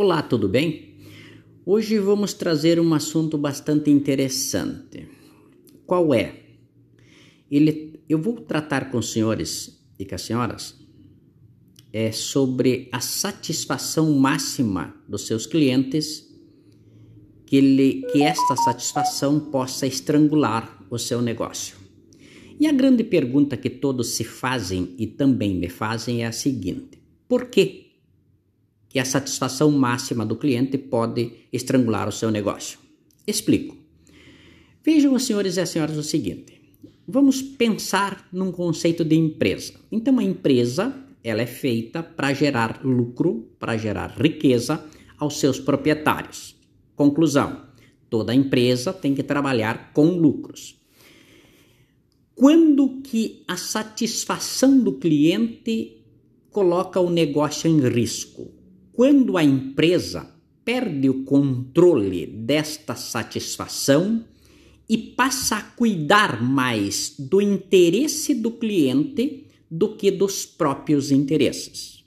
Olá, tudo bem? Hoje vamos trazer um assunto bastante interessante. Qual é? Ele, eu vou tratar com os senhores e com as senhoras é sobre a satisfação máxima dos seus clientes, que, ele, que esta satisfação possa estrangular o seu negócio. E a grande pergunta que todos se fazem e também me fazem é a seguinte: por quê? Que a satisfação máxima do cliente pode estrangular o seu negócio. Explico. Vejam, senhores e as senhoras, o seguinte: vamos pensar num conceito de empresa. Então, a empresa ela é feita para gerar lucro, para gerar riqueza aos seus proprietários. Conclusão: toda empresa tem que trabalhar com lucros. Quando que a satisfação do cliente coloca o negócio em risco? Quando a empresa perde o controle desta satisfação e passa a cuidar mais do interesse do cliente do que dos próprios interesses.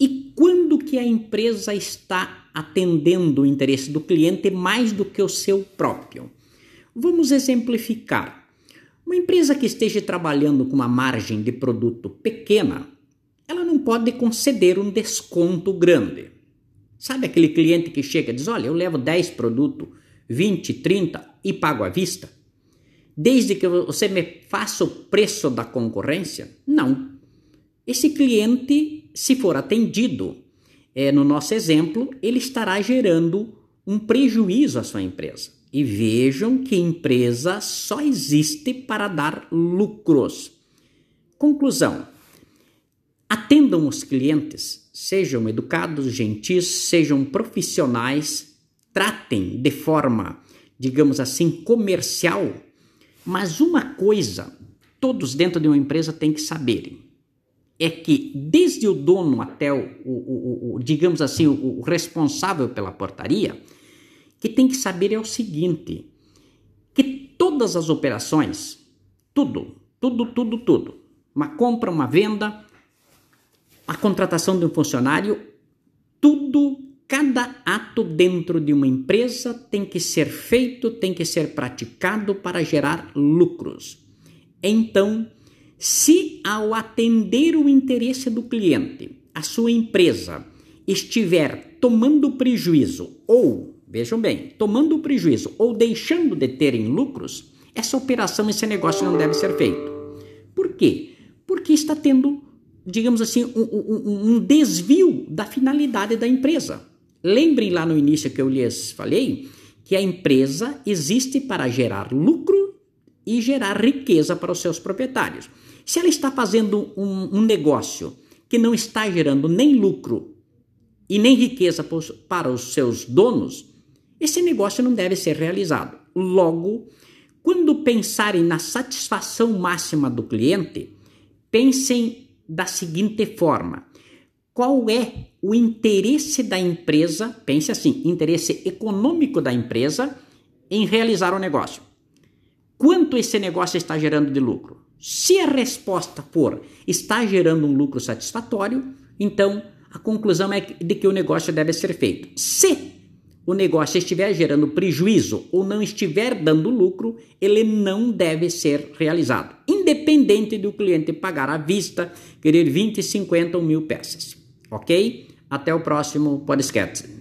E quando que a empresa está atendendo o interesse do cliente mais do que o seu próprio? Vamos exemplificar. Uma empresa que esteja trabalhando com uma margem de produto pequena ela não pode conceder um desconto grande. Sabe aquele cliente que chega e diz: Olha, eu levo 10 produtos, 20, 30 e pago à vista? Desde que você me faça o preço da concorrência? Não. Esse cliente, se for atendido, é, no nosso exemplo, ele estará gerando um prejuízo à sua empresa. E vejam que empresa só existe para dar lucros. Conclusão: Atendam os clientes, sejam educados, gentis, sejam profissionais, tratem de forma, digamos assim, comercial. Mas uma coisa, todos dentro de uma empresa têm que saberem, é que desde o dono até o, o, o, o digamos assim, o responsável pela portaria, que tem que saber é o seguinte, que todas as operações, tudo, tudo, tudo, tudo, uma compra, uma venda, a contratação de um funcionário, tudo, cada ato dentro de uma empresa tem que ser feito, tem que ser praticado para gerar lucros. Então, se ao atender o interesse do cliente, a sua empresa estiver tomando prejuízo ou, vejam bem, tomando prejuízo ou deixando de terem lucros, essa operação, esse negócio não deve ser feito. Por quê? Porque está tendo digamos assim, um, um, um desvio da finalidade da empresa. Lembrem lá no início que eu lhes falei que a empresa existe para gerar lucro e gerar riqueza para os seus proprietários. Se ela está fazendo um, um negócio que não está gerando nem lucro e nem riqueza para os seus donos, esse negócio não deve ser realizado. Logo, quando pensarem na satisfação máxima do cliente, pensem da seguinte forma: qual é o interesse da empresa, pense assim, interesse econômico da empresa em realizar o negócio? Quanto esse negócio está gerando de lucro? Se a resposta for está gerando um lucro satisfatório, então a conclusão é de que o negócio deve ser feito. Se o negócio estiver gerando prejuízo ou não estiver dando lucro, ele não deve ser realizado, independente do cliente pagar à vista, querer 20, 50 ou mil peças. Ok? Até o próximo podcast.